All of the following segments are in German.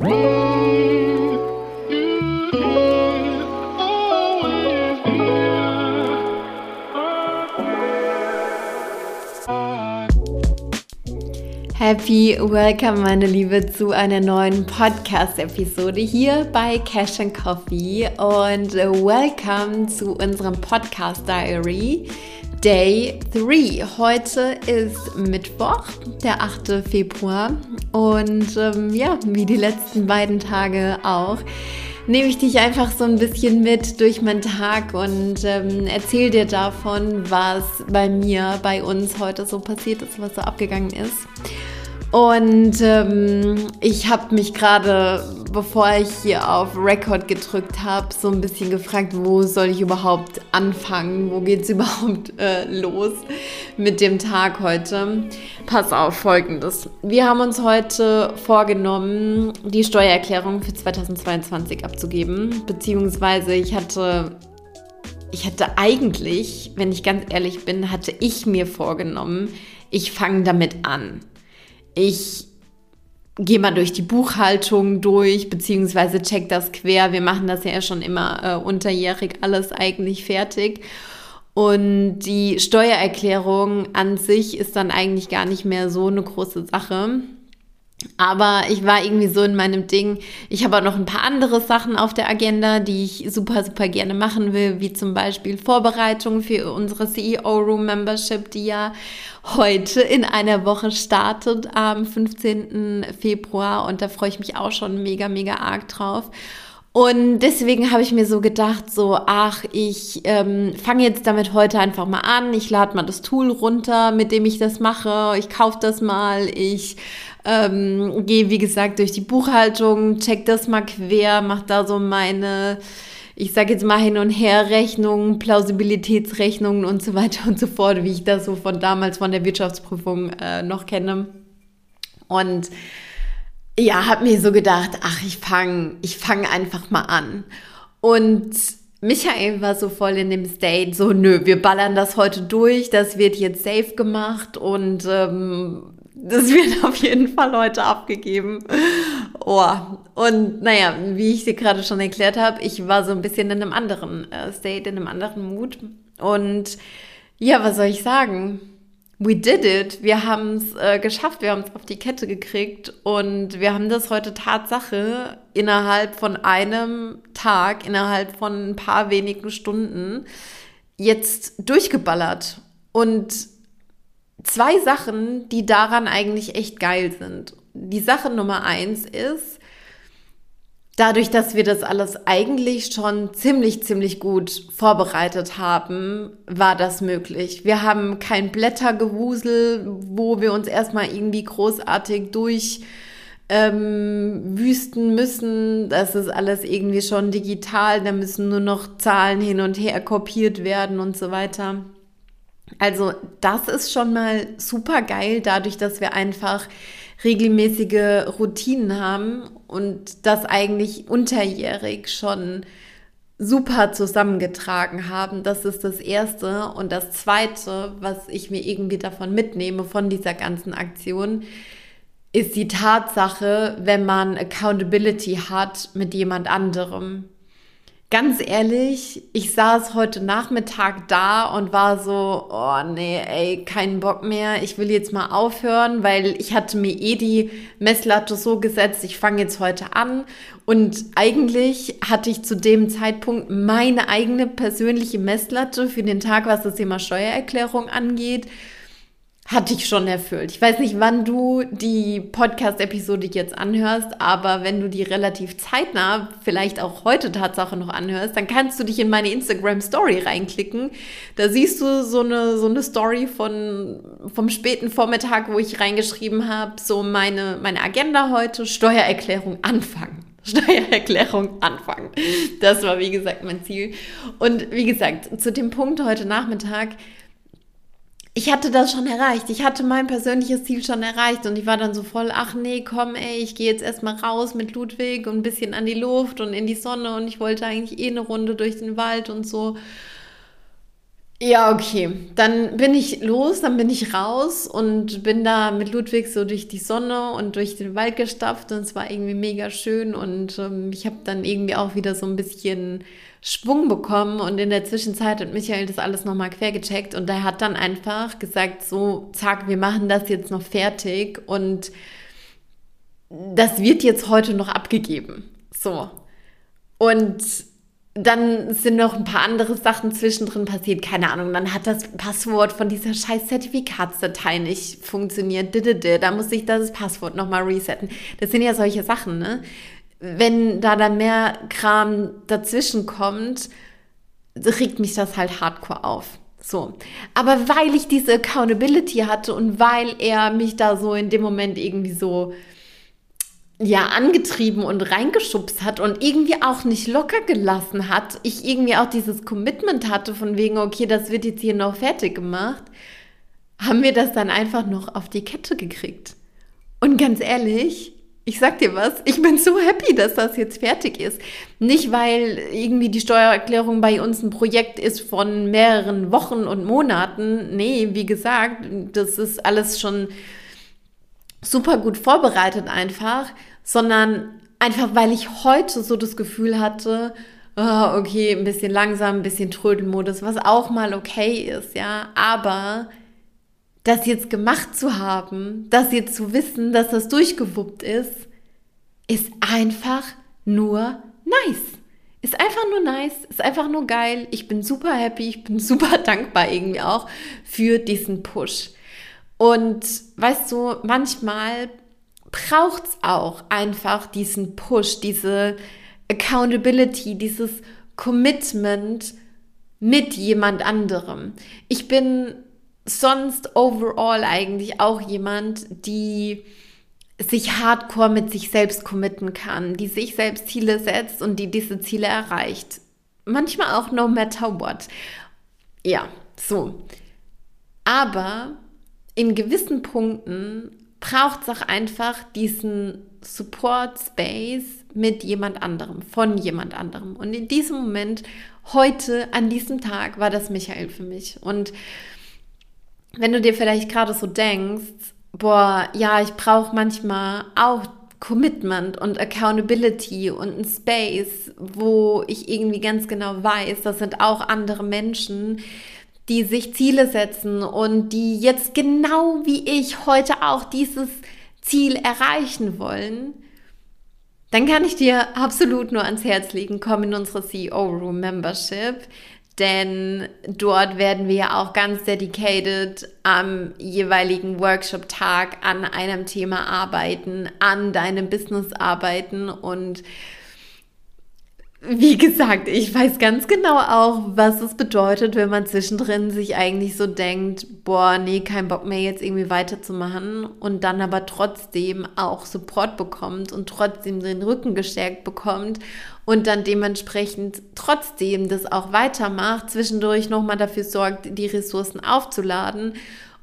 Happy Welcome, meine Liebe, zu einer neuen Podcast-Episode hier bei Cash and Coffee und Welcome zu unserem Podcast Diary Day 3. Heute ist Mittwoch, der 8. Februar und ähm, ja, wie die letzten beiden Tage auch nehme ich dich einfach so ein bisschen mit durch meinen Tag und ähm, erzähle dir davon, was bei mir, bei uns heute so passiert ist, was so abgegangen ist. Und ähm, ich habe mich gerade, bevor ich hier auf Record gedrückt habe, so ein bisschen gefragt, wo soll ich überhaupt anfangen? Wo geht es überhaupt äh, los mit dem Tag heute? Pass auf, folgendes. Wir haben uns heute vorgenommen, die Steuererklärung für 2022 abzugeben. Beziehungsweise ich hatte ich hatte eigentlich, wenn ich ganz ehrlich bin, hatte ich mir vorgenommen, ich fange damit an. Ich gehe mal durch die Buchhaltung durch, beziehungsweise check das quer. Wir machen das ja schon immer äh, unterjährig alles eigentlich fertig. Und die Steuererklärung an sich ist dann eigentlich gar nicht mehr so eine große Sache. Aber ich war irgendwie so in meinem Ding. Ich habe auch noch ein paar andere Sachen auf der Agenda, die ich super, super gerne machen will, wie zum Beispiel Vorbereitungen für unsere CEO Room Membership, die ja heute in einer Woche startet am 15. Februar. Und da freue ich mich auch schon mega, mega arg drauf. Und deswegen habe ich mir so gedacht, so, ach, ich ähm, fange jetzt damit heute einfach mal an. Ich lade mal das Tool runter, mit dem ich das mache. Ich kaufe das mal. Ich ähm, gehe, wie gesagt, durch die Buchhaltung, check das mal quer, mache da so meine, ich sage jetzt mal hin und her Rechnungen, Plausibilitätsrechnungen und so weiter und so fort, wie ich das so von damals von der Wirtschaftsprüfung äh, noch kenne. Und ja, habe mir so gedacht, ach, ich fange ich fang einfach mal an. Und Michael war so voll in dem State, so nö, wir ballern das heute durch, das wird jetzt safe gemacht und ähm, das wird auf jeden Fall heute abgegeben. Oh. Und naja, wie ich sie gerade schon erklärt habe, ich war so ein bisschen in einem anderen äh, State, in einem anderen Mood. Und ja, was soll ich sagen? We did it. Wir haben es äh, geschafft, wir haben es auf die Kette gekriegt und wir haben das heute Tatsache innerhalb von einem Tag, innerhalb von ein paar wenigen Stunden jetzt durchgeballert. Und zwei Sachen, die daran eigentlich echt geil sind. Die Sache Nummer eins ist, dadurch, dass wir das alles eigentlich schon ziemlich, ziemlich gut vorbereitet haben, war das möglich. Wir haben kein Blättergewusel, wo wir uns erstmal irgendwie großartig durch ähm, müssen. Das ist alles irgendwie schon digital. Da müssen nur noch Zahlen hin und her kopiert werden und so weiter. Also das ist schon mal super geil, dadurch, dass wir einfach regelmäßige Routinen haben und das eigentlich unterjährig schon super zusammengetragen haben. Das ist das Erste. Und das Zweite, was ich mir irgendwie davon mitnehme, von dieser ganzen Aktion, ist die Tatsache, wenn man Accountability hat mit jemand anderem. Ganz ehrlich, ich saß heute Nachmittag da und war so, oh nee, ey, keinen Bock mehr. Ich will jetzt mal aufhören, weil ich hatte mir eh die Messlatte so gesetzt, ich fange jetzt heute an. Und eigentlich hatte ich zu dem Zeitpunkt meine eigene persönliche Messlatte für den Tag, was das Thema Steuererklärung angeht hat dich schon erfüllt. Ich weiß nicht, wann du die Podcast-Episode jetzt anhörst, aber wenn du die relativ zeitnah, vielleicht auch heute Tatsache noch anhörst, dann kannst du dich in meine Instagram-Story reinklicken. Da siehst du so eine, so eine Story von, vom späten Vormittag, wo ich reingeschrieben habe, so meine, meine Agenda heute, Steuererklärung anfangen. Steuererklärung anfangen. Das war, wie gesagt, mein Ziel. Und wie gesagt, zu dem Punkt heute Nachmittag, ich hatte das schon erreicht. Ich hatte mein persönliches Ziel schon erreicht und ich war dann so voll, ach nee, komm, ey, ich gehe jetzt erstmal raus mit Ludwig und ein bisschen an die Luft und in die Sonne und ich wollte eigentlich eh eine Runde durch den Wald und so. Ja, okay. Dann bin ich los, dann bin ich raus und bin da mit Ludwig so durch die Sonne und durch den Wald gestapft und es war irgendwie mega schön und ähm, ich habe dann irgendwie auch wieder so ein bisschen Schwung bekommen und in der Zwischenzeit hat Michael das alles nochmal quer gecheckt und er hat dann einfach gesagt, so, zack, wir machen das jetzt noch fertig und das wird jetzt heute noch abgegeben. So. Und dann sind noch ein paar andere Sachen zwischendrin passiert. Keine Ahnung, dann hat das Passwort von dieser scheiß Zertifikatsdatei nicht funktioniert. Da muss ich das Passwort nochmal resetten. Das sind ja solche Sachen, ne? Wenn da dann mehr Kram dazwischen kommt, regt mich das halt hardcore auf. So. Aber weil ich diese Accountability hatte und weil er mich da so in dem Moment irgendwie so ja angetrieben und reingeschubst hat und irgendwie auch nicht locker gelassen hat, ich irgendwie auch dieses Commitment hatte von wegen, okay, das wird jetzt hier noch fertig gemacht, haben wir das dann einfach noch auf die Kette gekriegt. Und ganz ehrlich, ich sag dir was, ich bin so happy, dass das jetzt fertig ist. Nicht, weil irgendwie die Steuererklärung bei uns ein Projekt ist von mehreren Wochen und Monaten. Nee, wie gesagt, das ist alles schon super gut vorbereitet einfach, sondern einfach, weil ich heute so das Gefühl hatte, oh, okay, ein bisschen langsam, ein bisschen Trödelmodus, was auch mal okay ist, ja, aber das jetzt gemacht zu haben, das jetzt zu wissen, dass das durchgewuppt ist, ist einfach nur nice. Ist einfach nur nice, ist einfach nur geil. Ich bin super happy, ich bin super dankbar irgendwie auch für diesen Push. Und weißt du, manchmal braucht es auch einfach diesen Push, diese Accountability, dieses Commitment mit jemand anderem. Ich bin sonst overall eigentlich auch jemand, die sich hardcore mit sich selbst committen kann, die sich selbst Ziele setzt und die diese Ziele erreicht. Manchmal auch no matter what. Ja, so. Aber in gewissen Punkten braucht es auch einfach diesen Support Space mit jemand anderem, von jemand anderem. Und in diesem Moment, heute, an diesem Tag, war das Michael für mich. Und wenn du dir vielleicht gerade so denkst, boah, ja, ich brauche manchmal auch Commitment und Accountability und ein Space, wo ich irgendwie ganz genau weiß, das sind auch andere Menschen, die sich Ziele setzen und die jetzt genau wie ich heute auch dieses Ziel erreichen wollen, dann kann ich dir absolut nur ans Herz legen, komm in unsere CEO Room Membership, denn dort werden wir auch ganz dedicated am jeweiligen Workshop-Tag an einem Thema arbeiten, an deinem Business arbeiten und wie gesagt, ich weiß ganz genau auch, was es bedeutet, wenn man zwischendrin sich eigentlich so denkt, boah, nee, kein Bock mehr jetzt irgendwie weiterzumachen und dann aber trotzdem auch Support bekommt und trotzdem den Rücken gestärkt bekommt und dann dementsprechend trotzdem das auch weitermacht, zwischendurch nochmal dafür sorgt, die Ressourcen aufzuladen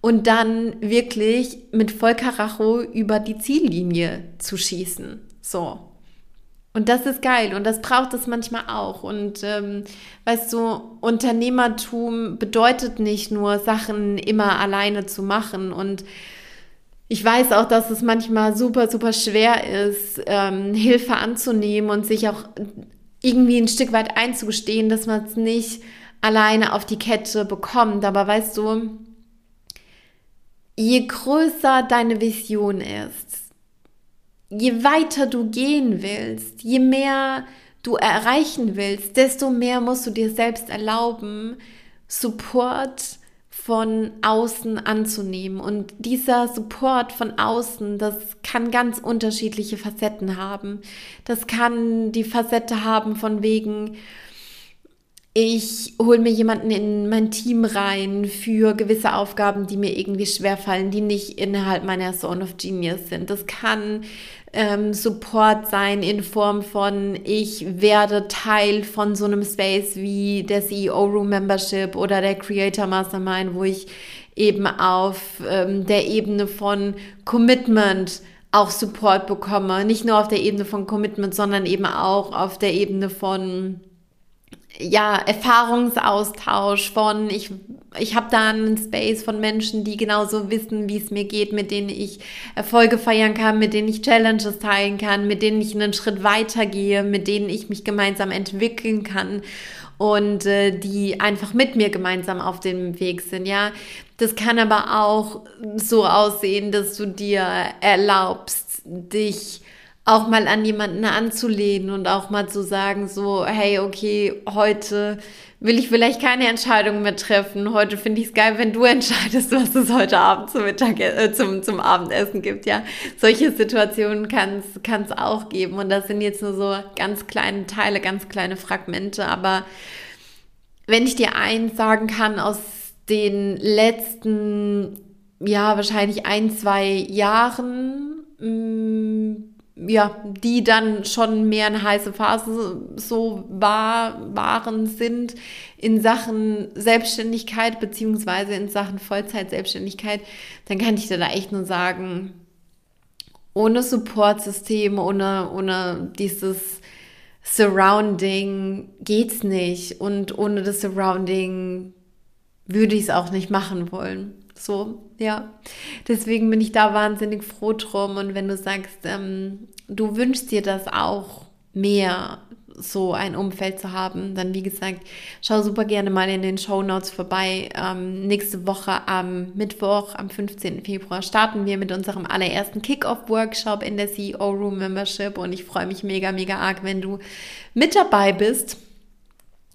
und dann wirklich mit Vollkaracho über die Ziellinie zu schießen. So, und das ist geil und das braucht es manchmal auch. Und ähm, weißt du, Unternehmertum bedeutet nicht nur Sachen immer alleine zu machen. Und ich weiß auch, dass es manchmal super, super schwer ist, ähm, Hilfe anzunehmen und sich auch irgendwie ein Stück weit einzugestehen, dass man es nicht alleine auf die Kette bekommt. Aber weißt du, je größer deine Vision ist, je weiter du gehen willst, je mehr du erreichen willst, desto mehr musst du dir selbst erlauben, Support von außen anzunehmen. Und dieser Support von außen, das kann ganz unterschiedliche Facetten haben. Das kann die Facette haben von wegen, ich hole mir jemanden in mein Team rein für gewisse Aufgaben, die mir irgendwie schwerfallen, die nicht innerhalb meiner Zone of Genius sind. Das kann ähm, Support sein in Form von, ich werde Teil von so einem Space wie der CEO Room Membership oder der Creator Mastermind, wo ich eben auf ähm, der Ebene von Commitment auch Support bekomme. Nicht nur auf der Ebene von Commitment, sondern eben auch auf der Ebene von ja, Erfahrungsaustausch von, ich, ich habe da einen Space von Menschen, die genauso wissen, wie es mir geht, mit denen ich Erfolge feiern kann, mit denen ich Challenges teilen kann, mit denen ich einen Schritt weitergehe, mit denen ich mich gemeinsam entwickeln kann und äh, die einfach mit mir gemeinsam auf dem Weg sind, ja. Das kann aber auch so aussehen, dass du dir erlaubst, dich auch mal an jemanden anzulehnen und auch mal zu sagen, so, hey, okay, heute will ich vielleicht keine Entscheidung mehr treffen. Heute finde ich es geil, wenn du entscheidest, was es heute Abend zum, Mittag, äh, zum, zum Abendessen gibt. Ja, solche Situationen kann es auch geben. Und das sind jetzt nur so ganz kleine Teile, ganz kleine Fragmente. Aber wenn ich dir eins sagen kann aus den letzten, ja, wahrscheinlich ein, zwei Jahren, mh, mm, ja, die dann schon mehr eine heiße Phase so war, waren, sind in Sachen Selbstständigkeit beziehungsweise in Sachen Vollzeit-Selbstständigkeit, dann kann ich dir da echt nur sagen, ohne Supportsystem, ohne, ohne dieses Surrounding geht's nicht und ohne das Surrounding würde ich es auch nicht machen wollen. So, ja. Deswegen bin ich da wahnsinnig froh drum. Und wenn du sagst, ähm, du wünschst dir das auch mehr, so ein Umfeld zu haben, dann wie gesagt, schau super gerne mal in den Show Notes vorbei. Ähm, nächste Woche am Mittwoch, am 15. Februar, starten wir mit unserem allerersten Kick-Off-Workshop in der CEO Room Membership und ich freue mich mega, mega arg, wenn du mit dabei bist.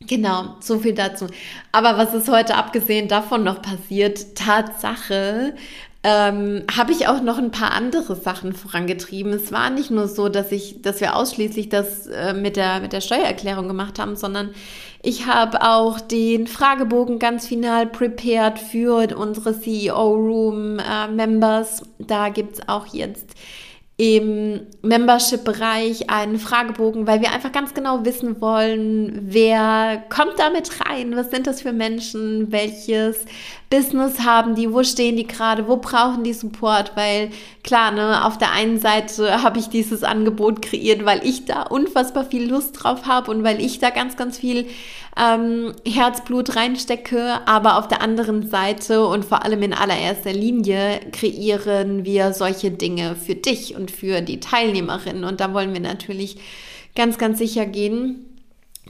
Genau, so viel dazu. Aber was ist heute abgesehen davon noch passiert? Tatsache, ähm, habe ich auch noch ein paar andere Sachen vorangetrieben. Es war nicht nur so, dass ich, dass wir ausschließlich das äh, mit der mit der Steuererklärung gemacht haben, sondern ich habe auch den Fragebogen ganz final prepared für unsere CEO Room äh, Members. Da gibt es auch jetzt im Membership-Bereich einen Fragebogen, weil wir einfach ganz genau wissen wollen, wer kommt damit rein, was sind das für Menschen, welches Business haben die, wo stehen die gerade, wo brauchen die Support, weil klar, ne, auf der einen Seite habe ich dieses Angebot kreiert, weil ich da unfassbar viel Lust drauf habe und weil ich da ganz, ganz viel ähm, Herzblut reinstecke, aber auf der anderen Seite und vor allem in allererster Linie kreieren wir solche Dinge für dich und für die Teilnehmerinnen. Und da wollen wir natürlich ganz, ganz sicher gehen,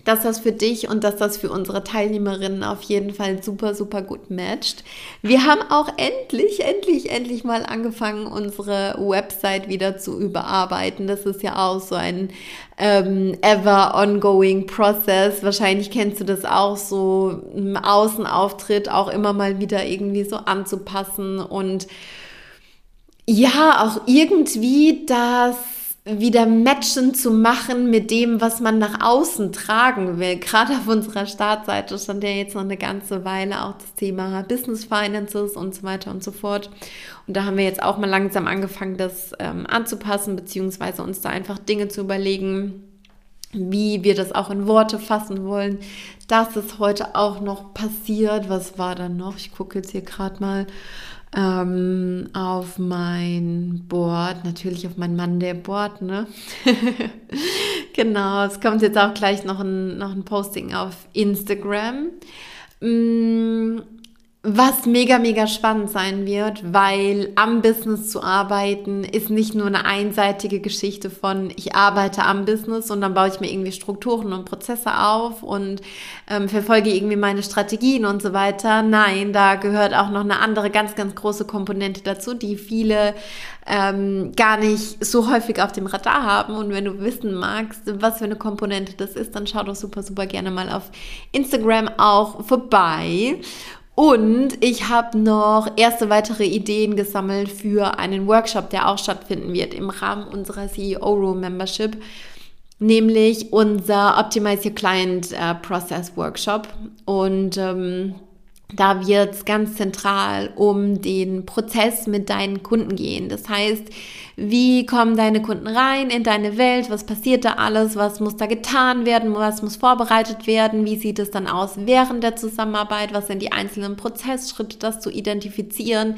dass das für dich und dass das für unsere Teilnehmerinnen auf jeden Fall super, super gut matcht. Wir haben auch endlich, endlich, endlich mal angefangen, unsere Website wieder zu überarbeiten. Das ist ja auch so ein ähm, ever ongoing process. Wahrscheinlich kennst du das auch so im Außenauftritt auch immer mal wieder irgendwie so anzupassen und ja, auch irgendwie das wieder matchen zu machen mit dem, was man nach außen tragen will. Gerade auf unserer Startseite stand ja jetzt noch eine ganze Weile auch das Thema Business Finances und so weiter und so fort. Und da haben wir jetzt auch mal langsam angefangen, das ähm, anzupassen, beziehungsweise uns da einfach Dinge zu überlegen, wie wir das auch in Worte fassen wollen. Das ist heute auch noch passiert. Was war da noch? Ich gucke jetzt hier gerade mal ähm, auf mein Board, natürlich auf meinen Mann der Board, ne? genau, es kommt jetzt auch gleich noch ein, noch ein Posting auf Instagram. Was mega, mega spannend sein wird, weil am Business zu arbeiten ist nicht nur eine einseitige Geschichte von, ich arbeite am Business und dann baue ich mir irgendwie Strukturen und Prozesse auf und ähm, verfolge irgendwie meine Strategien und so weiter. Nein, da gehört auch noch eine andere ganz, ganz große Komponente dazu, die viele ähm, gar nicht so häufig auf dem Radar haben. Und wenn du wissen magst, was für eine Komponente das ist, dann schau doch super, super gerne mal auf Instagram auch vorbei. Und ich habe noch erste weitere Ideen gesammelt für einen Workshop, der auch stattfinden wird im Rahmen unserer CEO Room Membership, nämlich unser Optimize Your Client äh, Process Workshop. Und ähm, da wird es ganz zentral um den Prozess mit deinen Kunden gehen. Das heißt, wie kommen deine Kunden rein in deine Welt, was passiert da alles, was muss da getan werden, was muss vorbereitet werden, wie sieht es dann aus während der Zusammenarbeit, was sind die einzelnen Prozessschritte, das zu identifizieren,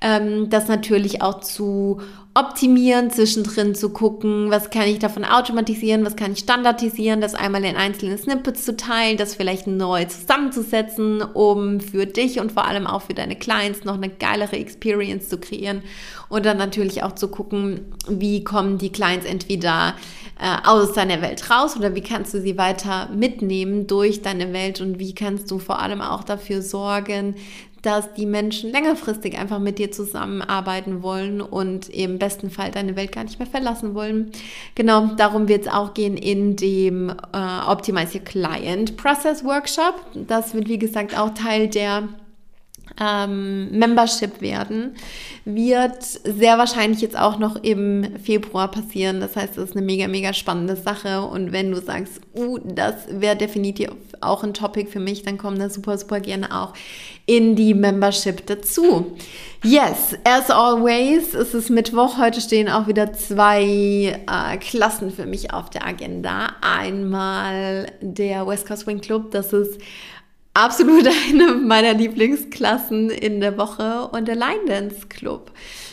ähm, das natürlich auch zu optimieren, zwischendrin zu gucken, was kann ich davon automatisieren, was kann ich standardisieren, das einmal in einzelne Snippets zu teilen, das vielleicht neu zusammenzusetzen, um für dich und vor allem auch für deine Clients noch eine geilere Experience zu kreieren und dann natürlich auch zu gucken, wie kommen die Clients entweder äh, aus deiner Welt raus oder wie kannst du sie weiter mitnehmen durch deine Welt und wie kannst du vor allem auch dafür sorgen, dass die Menschen längerfristig einfach mit dir zusammenarbeiten wollen und im besten Fall deine Welt gar nicht mehr verlassen wollen. Genau, darum wird es auch gehen in dem äh, Optimize Your Client Process Workshop. Das wird, wie gesagt, auch Teil der ähm, Membership werden, wird sehr wahrscheinlich jetzt auch noch im Februar passieren. Das heißt, das ist eine mega, mega spannende Sache. Und wenn du sagst, uh, das wäre definitiv auch ein Topic für mich, dann komm da super, super gerne auch in die Membership dazu. Yes, as always, es ist Mittwoch. Heute stehen auch wieder zwei äh, Klassen für mich auf der Agenda. Einmal der West Coast Swing Club, das ist absolut eine meiner Lieblingsklassen in der Woche und der Line Dance Club.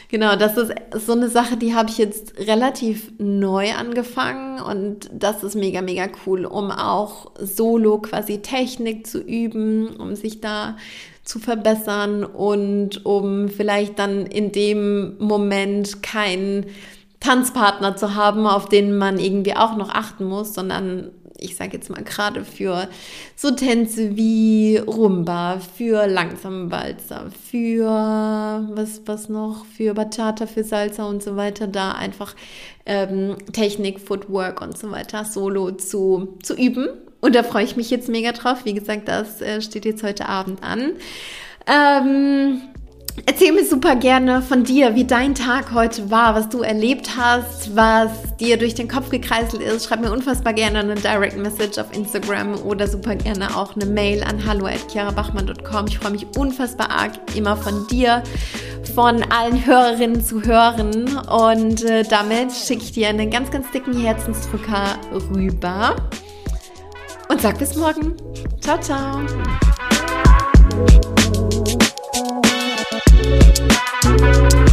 Genau, das ist so eine Sache, die habe ich jetzt relativ neu angefangen und das ist mega, mega cool, um auch solo quasi Technik zu üben, um sich da zu verbessern und um vielleicht dann in dem Moment keinen Tanzpartner zu haben, auf den man irgendwie auch noch achten muss, sondern ich sage jetzt mal gerade für so Tänze wie Rumba, für langsame Walzer, für was, was noch, für Bachata, für Salsa und so weiter, da einfach ähm, Technik, Footwork und so weiter solo zu, zu üben. Und da freue ich mich jetzt mega drauf. Wie gesagt, das äh, steht jetzt heute Abend an. Ähm, Erzähl mir super gerne von dir, wie dein Tag heute war, was du erlebt hast, was dir durch den Kopf gekreiselt ist. Schreib mir unfassbar gerne eine Direct Message auf Instagram oder super gerne auch eine Mail an hallo@chiarabachmann.com. Ich freue mich unfassbar arg immer von dir, von allen Hörerinnen zu hören und äh, damit schicke ich dir einen ganz, ganz dicken Herzensdrücker rüber und sag bis morgen. Ciao, ciao. Thank